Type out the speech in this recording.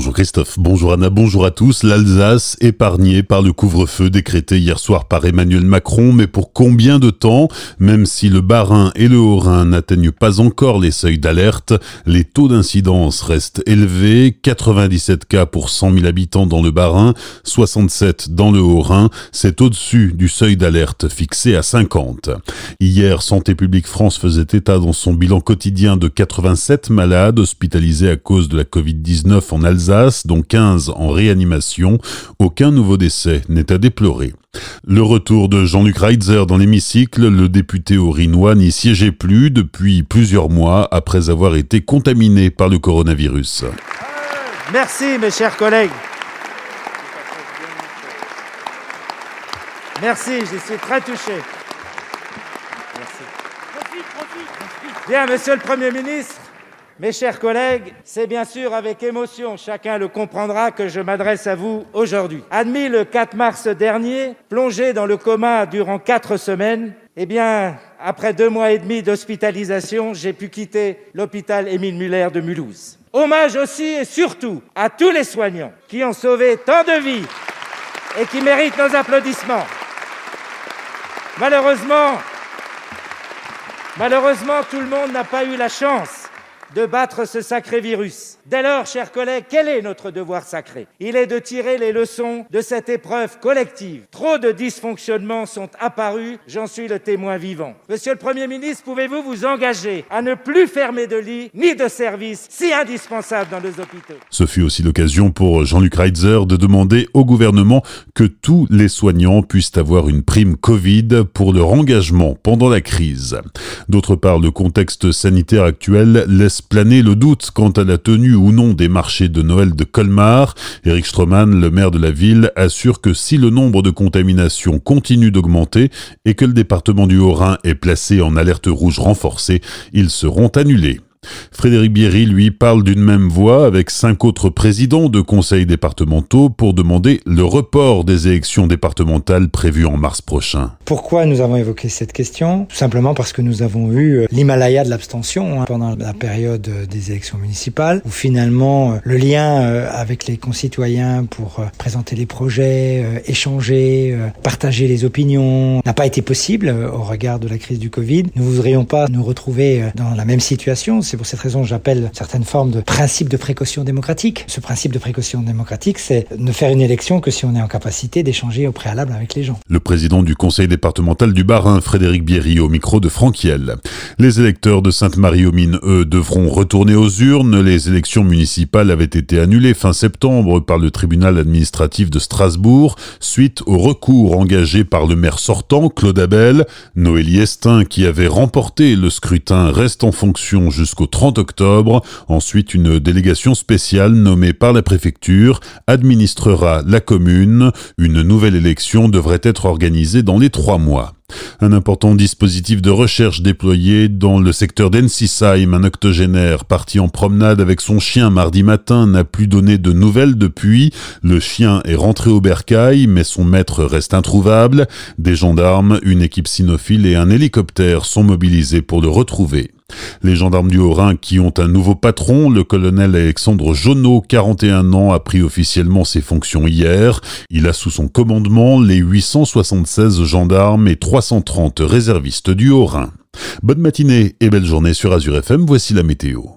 Bonjour Christophe, bonjour Anna, bonjour à tous. L'Alsace épargnée par le couvre-feu décrété hier soir par Emmanuel Macron, mais pour combien de temps? Même si le Bas-Rhin et le Haut-Rhin n'atteignent pas encore les seuils d'alerte, les taux d'incidence restent élevés, 97 cas pour 100 000 habitants dans le Bas-Rhin, 67 dans le Haut-Rhin, c'est au-dessus du seuil d'alerte fixé à 50. Hier, Santé publique France faisait état dans son bilan quotidien de 87 malades hospitalisés à cause de la Covid-19 en Alsace, dont 15 en réanimation. Aucun nouveau décès n'est à déplorer. Le retour de Jean-Luc Reitzer dans l'hémicycle, le député aurinois n'y siégeait plus depuis plusieurs mois après avoir été contaminé par le coronavirus. Merci mes chers collègues. Merci, je suis très touché. Merci. Bien, monsieur le Premier ministre, mes chers collègues, c'est bien sûr avec émotion, chacun le comprendra, que je m'adresse à vous aujourd'hui. Admis le 4 mars dernier, plongé dans le coma durant quatre semaines, eh bien, après deux mois et demi d'hospitalisation, j'ai pu quitter l'hôpital Émile Muller de Mulhouse. Hommage aussi et surtout à tous les soignants qui ont sauvé tant de vies et qui méritent nos applaudissements. Malheureusement, malheureusement, tout le monde n'a pas eu la chance de battre ce sacré virus. Dès lors, chers collègues, quel est notre devoir sacré? Il est de tirer les leçons de cette épreuve collective. Trop de dysfonctionnements sont apparus, j'en suis le témoin vivant. Monsieur le Premier ministre, pouvez-vous vous engager à ne plus fermer de lits ni de services si indispensables dans nos hôpitaux? Ce fut aussi l'occasion pour Jean-Luc Reitzer de demander au gouvernement que tous les soignants puissent avoir une prime Covid pour leur engagement pendant la crise. D'autre part, le contexte sanitaire actuel laisse planer le doute quant à la tenue ou non des marchés de Noël de Colmar. Eric Stroman, le maire de la ville, assure que si le nombre de contaminations continue d'augmenter et que le département du Haut-Rhin est placé en alerte rouge renforcée, ils seront annulés. Frédéric Bierry, lui, parle d'une même voix avec cinq autres présidents de conseils départementaux pour demander le report des élections départementales prévues en mars prochain. Pourquoi nous avons évoqué cette question? Tout simplement parce que nous avons eu euh, l'Himalaya de l'abstention hein, pendant la période euh, des élections municipales, où finalement euh, le lien avec les concitoyens pour présenter les projets, échanger, partager les opinions n'a pas été possible au regard de la crise du Covid. Nous ne voudrions pas nous retrouver dans la même situation c'est pour cette raison que j'appelle certaines formes de principe de précaution démocratique. Ce principe de précaution démocratique, c'est ne faire une élection que si on est en capacité d'échanger au préalable avec les gens. Le président du conseil départemental du Bas-Rhin, Frédéric Bierry, au micro de Franquiel. Les électeurs de Sainte-Marie-aux-Mines, eux, devront retourner aux urnes. Les élections municipales avaient été annulées fin septembre par le tribunal administratif de Strasbourg suite au recours engagé par le maire sortant, Claude Abel. Noélie Estin, qui avait remporté le scrutin, reste en fonction jusqu'au au 30 octobre. Ensuite, une délégation spéciale nommée par la préfecture administrera la commune. Une nouvelle élection devrait être organisée dans les trois mois. Un important dispositif de recherche déployé dans le secteur d'Ensisheim, un octogénaire parti en promenade avec son chien mardi matin n'a plus donné de nouvelles depuis. Le chien est rentré au bercail, mais son maître reste introuvable. Des gendarmes, une équipe cynophile et un hélicoptère sont mobilisés pour le retrouver. Les gendarmes du Haut-Rhin qui ont un nouveau patron, le colonel Alexandre Jonot, 41 ans, a pris officiellement ses fonctions hier. Il a sous son commandement les 876 gendarmes et 330 réservistes du Haut-Rhin. Bonne matinée et belle journée sur Azure FM, voici la météo.